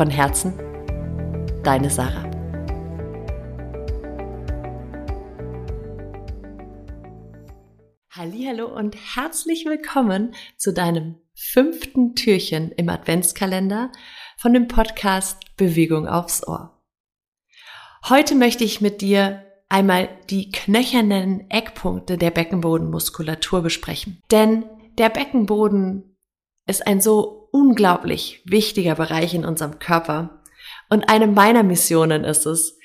Von Herzen, deine Sarah. Hallo und herzlich willkommen zu deinem fünften Türchen im Adventskalender von dem Podcast Bewegung aufs Ohr. Heute möchte ich mit dir einmal die knöchernen Eckpunkte der Beckenbodenmuskulatur besprechen. Denn der Beckenboden ist ein so unglaublich wichtiger Bereich in unserem Körper. Und eine meiner Missionen ist es,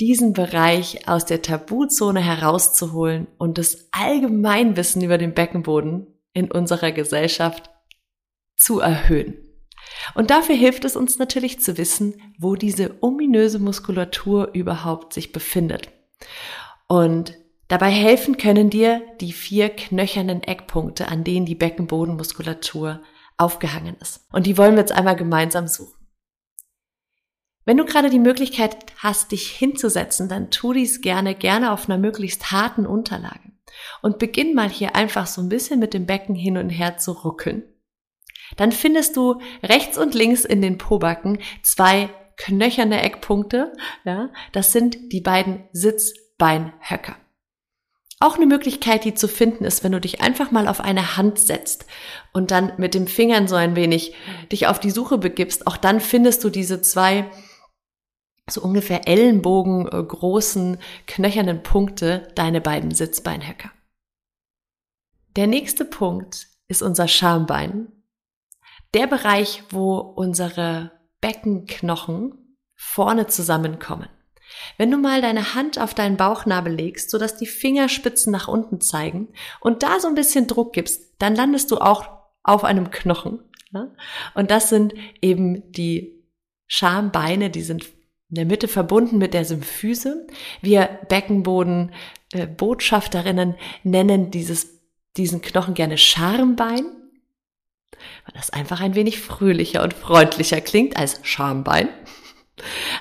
diesen Bereich aus der Tabuzone herauszuholen und das Allgemeinwissen über den Beckenboden in unserer Gesellschaft zu erhöhen. Und dafür hilft es uns natürlich zu wissen, wo diese ominöse Muskulatur überhaupt sich befindet. Und dabei helfen können dir die vier knöchernen Eckpunkte, an denen die Beckenbodenmuskulatur aufgehangen ist. Und die wollen wir jetzt einmal gemeinsam suchen. Wenn du gerade die Möglichkeit hast, dich hinzusetzen, dann tu dies gerne, gerne auf einer möglichst harten Unterlage. Und beginn mal hier einfach so ein bisschen mit dem Becken hin und her zu ruckeln. Dann findest du rechts und links in den Pobacken zwei knöcherne Eckpunkte. Ja, das sind die beiden Sitzbeinhöcker. Auch eine Möglichkeit, die zu finden ist, wenn du dich einfach mal auf eine Hand setzt und dann mit den Fingern so ein wenig dich auf die Suche begibst. Auch dann findest du diese zwei so ungefähr Ellenbogen äh, großen knöchernen Punkte, deine beiden Sitzbeinhöcker. Der nächste Punkt ist unser Schambein. Der Bereich, wo unsere Beckenknochen vorne zusammenkommen. Wenn du mal deine Hand auf deinen Bauchnabel legst, sodass die Fingerspitzen nach unten zeigen und da so ein bisschen Druck gibst, dann landest du auch auf einem Knochen. Ja? Und das sind eben die Schambeine, die sind in der Mitte verbunden mit der Symphyse. Wir Beckenboden äh, nennen dieses, diesen Knochen gerne Schambein, weil das einfach ein wenig fröhlicher und freundlicher klingt als Schambein.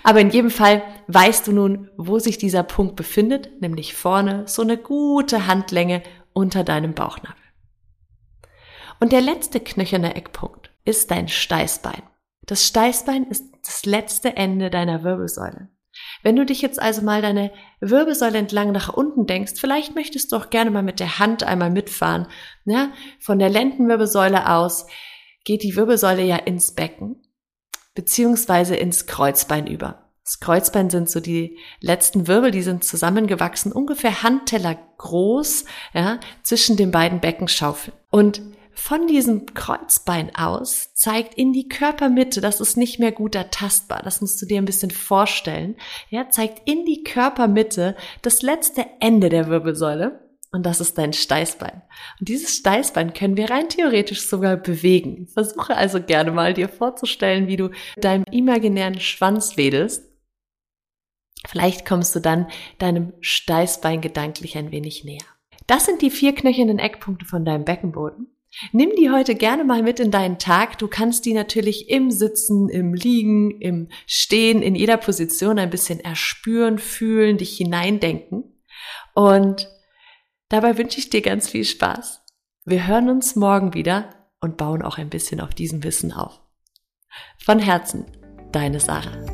Aber in jedem Fall weißt du nun, wo sich dieser Punkt befindet, nämlich vorne, so eine gute Handlänge unter deinem Bauchnabel. Und der letzte knöcherne Eckpunkt ist dein Steißbein. Das Steißbein ist das letzte Ende deiner Wirbelsäule. Wenn du dich jetzt also mal deine Wirbelsäule entlang nach unten denkst, vielleicht möchtest du auch gerne mal mit der Hand einmal mitfahren. Ja, von der Lendenwirbelsäule aus geht die Wirbelsäule ja ins Becken beziehungsweise ins Kreuzbein über. Das Kreuzbein sind so die letzten Wirbel, die sind zusammengewachsen, ungefähr Handteller groß, ja, zwischen den beiden Beckenschaufeln. Und von diesem Kreuzbein aus zeigt in die Körpermitte, das ist nicht mehr gut ertastbar, das musst du dir ein bisschen vorstellen, ja, zeigt in die Körpermitte das letzte Ende der Wirbelsäule und das ist dein Steißbein. Und dieses Steißbein können wir rein theoretisch sogar bewegen. Versuche also gerne mal dir vorzustellen, wie du deinem imaginären Schwanz wedelst. Vielleicht kommst du dann deinem Steißbein gedanklich ein wenig näher. Das sind die vier knöchernen Eckpunkte von deinem Beckenboden. Nimm die heute gerne mal mit in deinen Tag. Du kannst die natürlich im Sitzen, im Liegen, im Stehen, in jeder Position ein bisschen erspüren, fühlen, dich hineindenken. Und Dabei wünsche ich dir ganz viel Spaß. Wir hören uns morgen wieder und bauen auch ein bisschen auf diesem Wissen auf. Von Herzen, deine Sarah.